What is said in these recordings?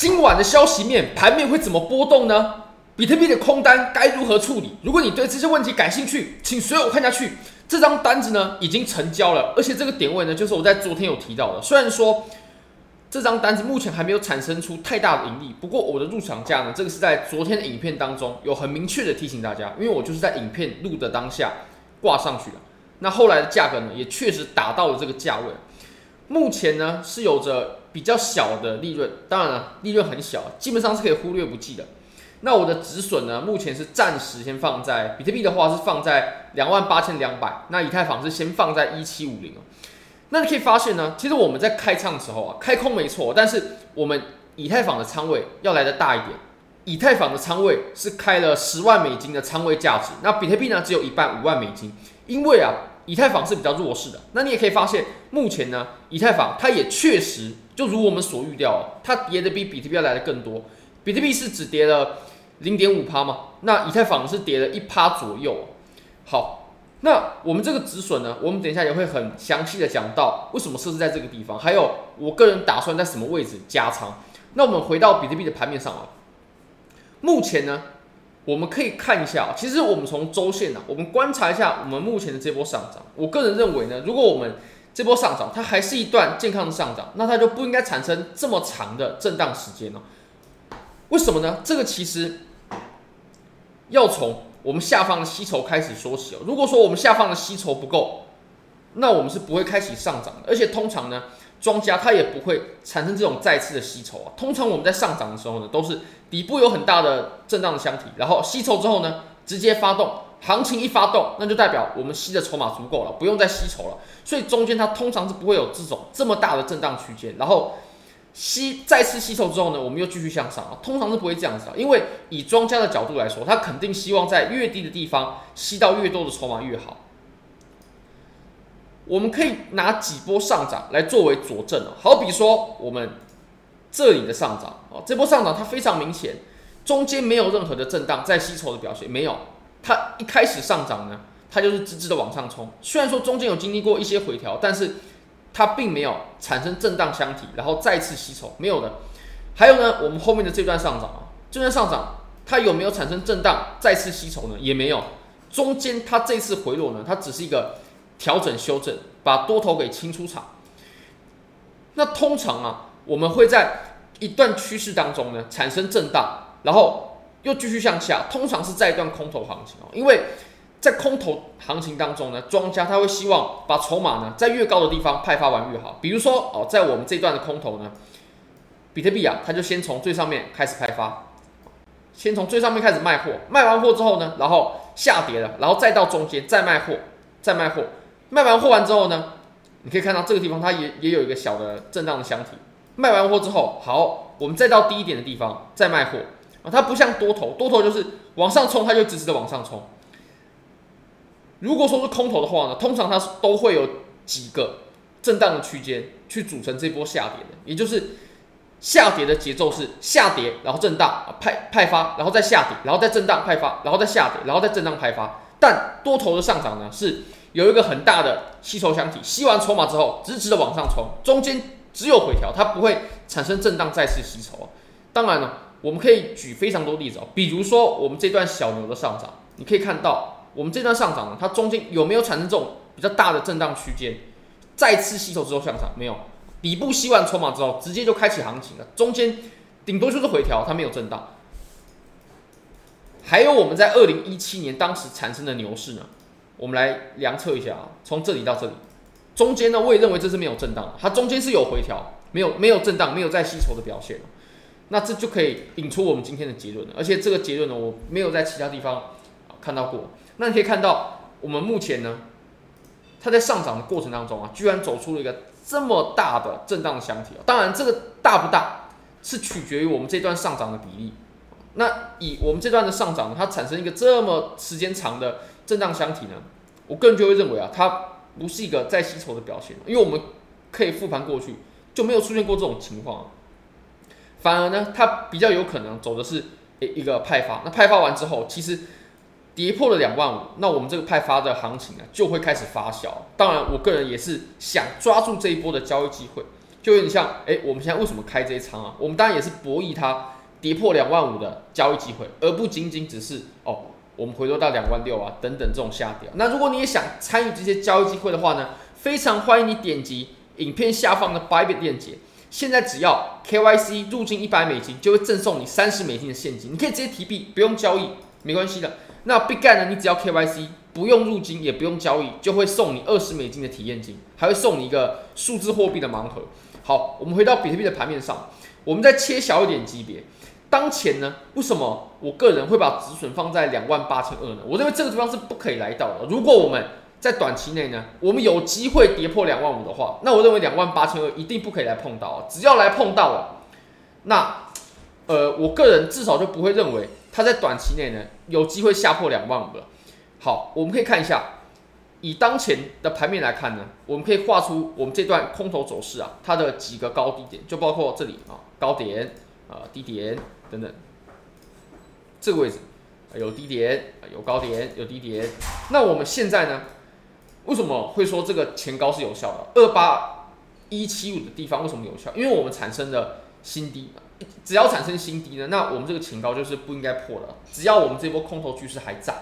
今晚的消息面，盘面会怎么波动呢？比特币的空单该如何处理？如果你对这些问题感兴趣，请随我看下去。这张单子呢已经成交了，而且这个点位呢就是我在昨天有提到的。虽然说这张单子目前还没有产生出太大的盈利，不过我的入场价呢，这个是在昨天的影片当中有很明确的提醒大家，因为我就是在影片录的当下挂上去了。那后来的价格呢也确实达到了这个价位，目前呢是有着比较小的利润，当然了，利润很小，基本上是可以忽略不计的。那我的止损呢？目前是暂时先放在比特币的话是放在两万八千两百，那以太坊是先放在一七五零。那你可以发现呢，其实我们在开仓的时候啊，开空没错，但是我们以太坊的仓位要来的大一点。以太坊的仓位是开了十万美金的仓位价值，那比特币呢只有一半五万美金。因为啊，以太坊是比较弱势的。那你也可以发现，目前呢，以太坊它也确实就如我们所预料，它跌的比比特币要来的更多。比特币是只跌了。零点五趴嘛，那以太坊是跌了一趴左右。好，那我们这个止损呢，我们等一下也会很详细的讲到为什么设置在这个地方，还有我个人打算在什么位置加仓。那我们回到比特币的盘面上啊，目前呢，我们可以看一下，其实我们从周线呢，我们观察一下我们目前的这波上涨。我个人认为呢，如果我们这波上涨它还是一段健康的上涨，那它就不应该产生这么长的震荡时间呢。为什么呢？这个其实。要从我们下方的吸筹开始说起哦。如果说我们下方的吸筹不够，那我们是不会开启上涨的。而且通常呢，庄家他也不会产生这种再次的吸筹啊。通常我们在上涨的时候呢，都是底部有很大的震荡的箱体，然后吸筹之后呢，直接发动，行情一发动，那就代表我们吸的筹码足够了，不用再吸筹了。所以中间它通常是不会有这种这么大的震荡区间，然后。吸再次吸筹之后呢，我们又继续向上，通常是不会这样子的，因为以庄家的角度来说，他肯定希望在越低的地方吸到越多的筹码越好。我们可以拿几波上涨来作为佐证哦，好比说我们这里的上涨哦，这波上涨它非常明显，中间没有任何的震荡，在吸筹的表现没有，它一开始上涨呢，它就是直直的往上冲，虽然说中间有经历过一些回调，但是。它并没有产生震荡箱体，然后再次吸筹，没有的。还有呢，我们后面的这段上涨啊，这段上涨它有没有产生震荡再次吸筹呢？也没有。中间它这次回落呢，它只是一个调整修正，把多头给清出场。那通常啊，我们会在一段趋势当中呢产生震荡，然后又继续向下，通常是在一段空头行情哦，因为。在空头行情当中呢，庄家他会希望把筹码呢在越高的地方派发完越好。比如说哦，在我们这段的空头呢，比特币啊，它就先从最上面开始派发，先从最上面开始卖货，卖完货之后呢，然后下跌了，然后再到中间再卖货，再卖货，卖完货完之后呢，你可以看到这个地方它也也有一个小的震荡的箱体。卖完货之后，好，我们再到低一点的地方再卖货啊，它不像多头，多头就是往上冲，它就直直的往上冲。如果说是空头的话呢，通常它都会有几个震荡的区间去组成这波下跌的，也就是下跌的节奏是下跌，然后震荡啊派派发，然后再下跌，然后再震荡派发，然后再下跌，然后再震荡派发。但多头的上涨呢，是有一个很大的吸筹箱体，吸完筹码之后直直的往上冲，中间只有回调，它不会产生震荡再次吸筹。当然了，我们可以举非常多例子哦，比如说我们这段小牛的上涨，你可以看到。我们这段上涨呢，它中间有没有产生这种比较大的震荡区间？再次吸筹之后向上，没有。底部吸完筹码之后，直接就开启行情了。中间顶多就是回调，它没有震荡。还有我们在二零一七年当时产生的牛市呢，我们来量测一下啊，从这里到这里，中间呢，我也认为这是没有震荡，它中间是有回调，没有没有震荡，没有再吸筹的表现。那这就可以引出我们今天的结论了。而且这个结论呢，我没有在其他地方看到过。那你可以看到，我们目前呢，它在上涨的过程当中啊，居然走出了一个这么大的震荡的箱体。当然，这个大不大是取决于我们这段上涨的比例。那以我们这段的上涨，它产生一个这么时间长的震荡箱体呢，我个人就会认为啊，它不是一个再吸筹的表现，因为我们可以复盘过去就没有出现过这种情况。反而呢，它比较有可能走的是一个派发。那派发完之后，其实。跌破了两万五，那我们这个派发的行情呢，就会开始发酵。当然，我个人也是想抓住这一波的交易机会，就有点像，哎，我们现在为什么开这一仓啊？我们当然也是博弈它跌破两万五的交易机会，而不仅仅只是哦，我们回落到两万六啊等等这种下跌。那如果你也想参与这些交易机会的话呢，非常欢迎你点击影片下方的 Bybit 链接。现在只要 KYC 入金一百美金，就会赠送你三十美金的现金，你可以直接提币，不用交易，没关系的。那 Bitget 呢？你只要 KYC，不用入金，也不用交易，就会送你二十美金的体验金，还会送你一个数字货币的盲盒。好，我们回到比特币的盘面上，我们再切小一点级别。当前呢，为什么我个人会把止损放在两万八千二呢？我认为这个地方是不可以来到的。如果我们在短期内呢，我们有机会跌破两万五的话，那我认为两万八千二一定不可以来碰到啊。只要来碰到了，那呃，我个人至少就不会认为它在短期内呢有机会下破两万五了。好，我们可以看一下，以当前的盘面来看呢，我们可以画出我们这段空头走势啊，它的几个高低点，就包括这里啊，高点啊，低点等等，这个位置有低点，有高点，有低点。那我们现在呢？为什么会说这个前高是有效的？二八一七五的地方为什么有效？因为我们产生了新低，只要产生新低呢，那我们这个前高就是不应该破的。只要我们这波空头趋势还在，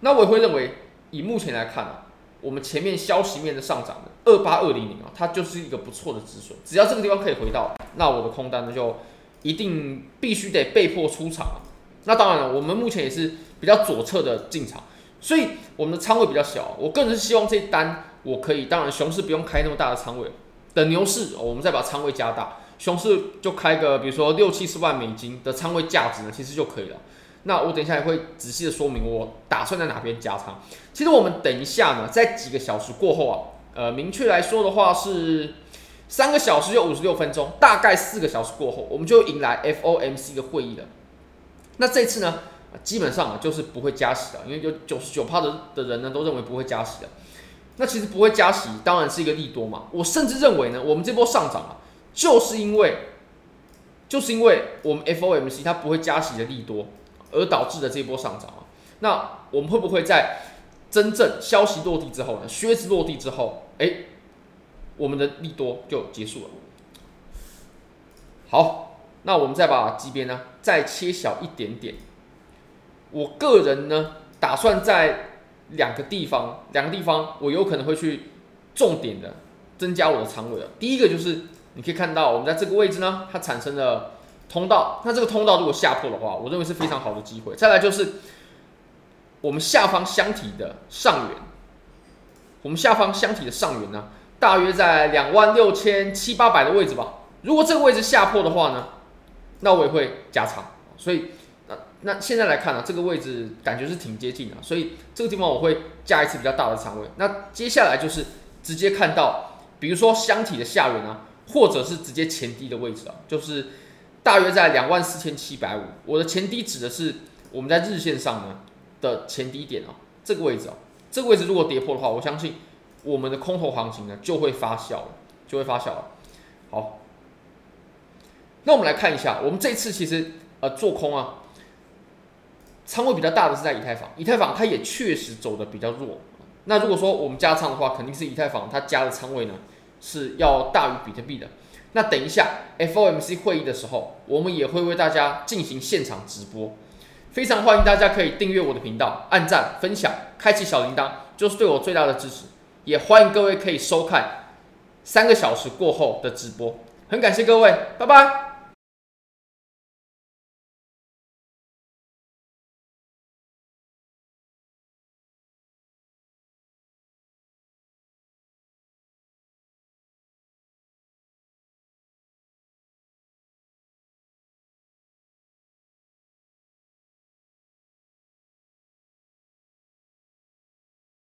那我也会认为，以目前来看啊，我们前面消息面的上涨的二八二零零啊，它就是一个不错的止损。只要这个地方可以回到，那我的空单呢就一定必须得被迫出场。那当然了，我们目前也是比较左侧的进场。所以我们的仓位比较小，我个人是希望这一单我可以，当然熊市不用开那么大的仓位，等牛市我们再把仓位加大，熊市就开个比如说六七十万美金的仓位价值呢，其实就可以了。那我等一下也会仔细的说明我打算在哪边加仓。其实我们等一下呢，在几个小时过后啊，呃，明确来说的话是三个小时又五十六分钟，大概四个小时过后，我们就迎来 FOMC 的会议了。那这次呢？基本上啊，就是不会加息的，因为有九十九趴的的人呢都认为不会加息的。那其实不会加息，当然是一个利多嘛。我甚至认为呢，我们这波上涨啊，就是因为就是因为我们 FOMC 它不会加息的利多而导致的这波上涨啊。那我们会不会在真正消息落地之后呢，靴子落地之后，哎，我们的利多就结束了。好，那我们再把级别呢再切小一点点。我个人呢，打算在两个地方，两个地方我有可能会去重点的增加我的仓位了。第一个就是你可以看到，我们在这个位置呢，它产生了通道。那这个通道如果下破的话，我认为是非常好的机会。再来就是我们下方箱体的上缘，我们下方箱体的上缘呢，大约在两万六千七八百的位置吧。如果这个位置下破的话呢，那我也会加仓。所以。那现在来看呢、啊，这个位置感觉是挺接近的，所以这个地方我会加一次比较大的仓位。那接下来就是直接看到，比如说箱体的下缘啊，或者是直接前低的位置啊，就是大约在两万四千七百五。我的前低指的是我们在日线上呢的前低点啊，这个位置啊，这个位置如果跌破的话，我相信我们的空头行情呢就会发酵了，就会发酵了。好，那我们来看一下，我们这次其实呃做空啊。仓位比较大的是在以太坊，以太坊它也确实走的比较弱。那如果说我们加仓的话，肯定是以太坊它加的仓位呢是要大于比特币的。那等一下 FOMC 会议的时候，我们也会为大家进行现场直播，非常欢迎大家可以订阅我的频道、按赞、分享、开启小铃铛，就是对我最大的支持。也欢迎各位可以收看三个小时过后的直播，很感谢各位，拜拜。